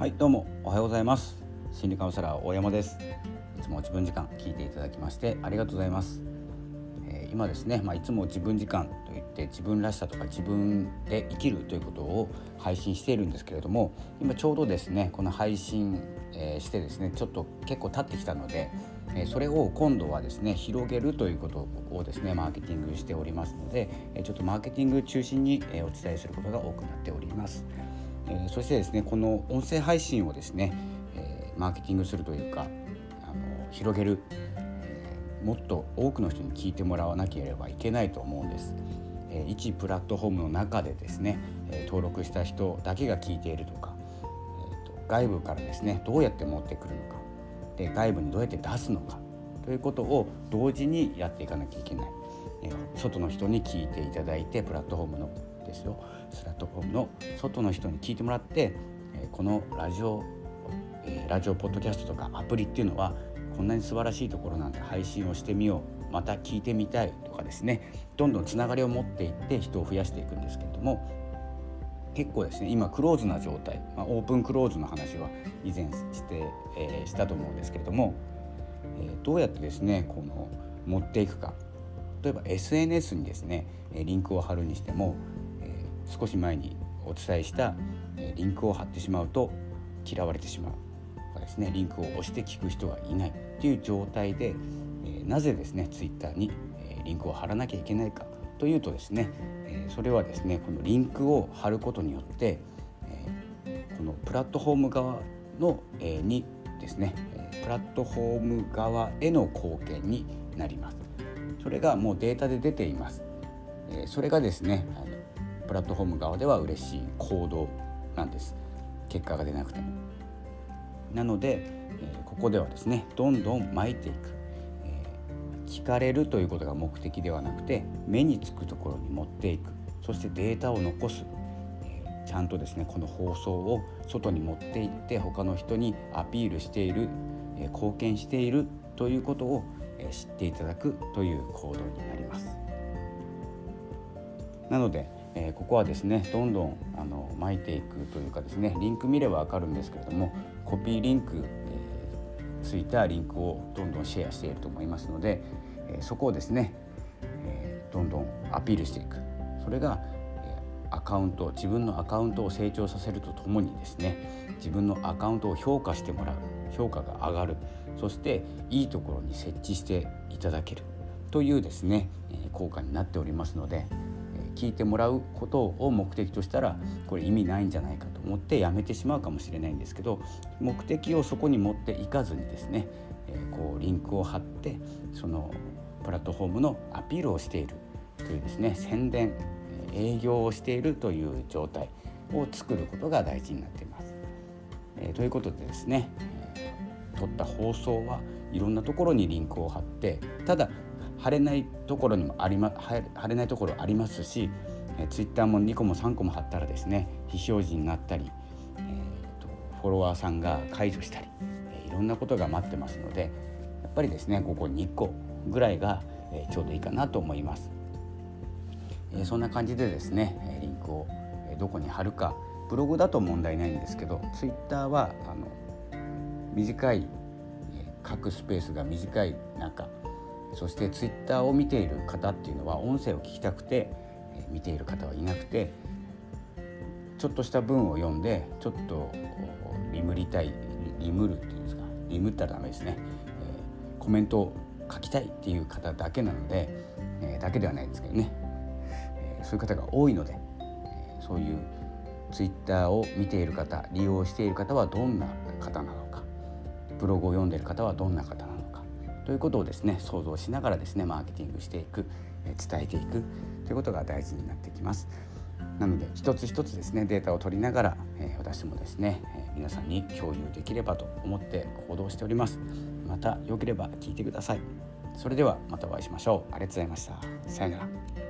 はいどうもおはようございます。心理カウンセラー大山です。いつも自分時間聞いていただきましてありがとうございます、えー、今ですねまあ、いつも自分時間といって自分らしさとか自分で生きるということを配信しているんですけれども今ちょうどですねこの配信、えー、してですねちょっと結構経ってきたのでえそれを今度はですね広げるということをですねマーケティングしておりますのでちょっとマーケティング中心にお伝えすることが多くなっております。えそしてですねこの音声配信をですね、えマーケティングするというかあの広げる、えもっと多くの人に聞いてもらわなければいけないと思うんです。え一プラットフォームの中でですね、え登録した人だけが聞いているとか、えーと、外部からですねどうやって持ってくるのかで外部にどうやって出すのかということを同時にやっていかなきゃいけない。外の人に聞いていただいてプラットフォームのですよ。プラットフォームの外の人に聞いてもらって、えこのラジオ、えラジオポッドキャストとかアプリっていうのはこんなに素晴らしいところなんで配信をしてみようまた聞いてみたいとかですねどんどんつながりを持っていって人を増やしていくんですけれども結構ですね今クローズな状態、まあ、オープンクローズの話は以前して、えー、したと思うんですけれども、えー、どうやってですねこの持っていくか。例えば SNS にですねリンクを貼るにしても少し前にお伝えしたリンクを貼ってしまうと嫌われてしまうとかですねリンクを押して聞く人がいないという状態でなぜですねツイッターにリンクを貼らなきゃいけないかというとですねそれはですねこのリンクを貼ることによってこのプラットフォーム側のにですねプラットフォーム側への貢献になります。それがもうデータで出ています。それがですねプラットフォーム側では嬉しい行動なんです。結果が出なくても。なので、え、ここではですねどんどん巻いていく、え、聞かれるということが目的ではなくて目につくところに持っていく。そしてデータを残す、ちゃんとですねこの放送を外に持っていって他の人にアピールしている、貢献しているということを、知っていただくという行動になります。なのでえー、ここはですねどんどんあの巻いていくというかですねリンク見れば分かるんですけれどもコピーリンク、えー、ついたリンクをどんどんシェアしていると思いますので、えー、そこをですね、えどんどんアピールしていく。それが、えアカウント自分のアカウントを成長させるとともにですね自分のアカウントを評価してもらう評価が上がる。そしていいところに設置していただける。というですね効果になっておりますので聞いてもらうことを目的としたらこれ意味ないんじゃないかと思ってやめてしまうかもしれないんですけど目的をそこに持っていかずにですね、え、こうリンクを貼ってそのプラットフォームのアピールをしているというですね宣伝営業をしているという状態を作ることが大事になっています。え、ということでですね、撮った放送はいろんなところにリンクを貼ってただ貼れないところにもありま貼れないところありますし、えー、ツイッターも2個も3個も貼ったらですね非表示になったり、えーと、フォロワーさんが解除したり、えー、いろんなことが待ってますのでやっぱりですねここ2個ぐらいが、えー、ちょうどいいかなと思います。えー、そんな感じでですねリンクをどこに貼るかブログだと問題ないんですけどツイッターはあの短い書くスペースが短い中そしてツイッターを見ている方っていうのは音声を聞きたくて見ている方はいなくてちょっとした文を読んでちょっとリムりたいリムるっていうんですかリムったらダメですね、えー、コメントを書きたいっていう方だけなので、えー、だけではないですけどね、えー、そういう方が多いので、え、そういうツイッターを見ている方利用している方はどんな方なのかブログを読んでいる方はどんな方なのかということをですね想像しながらですねマーケティングしていく伝えていくということが大事になってきます。なので一つ一つですねデータを取りながら、え、私もですね、え、皆さんに共有できればと思って行動しております。また良ければ聞いてください。それではまたお会いしましょう。ありがとうございました。さようなら。